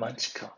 マンか。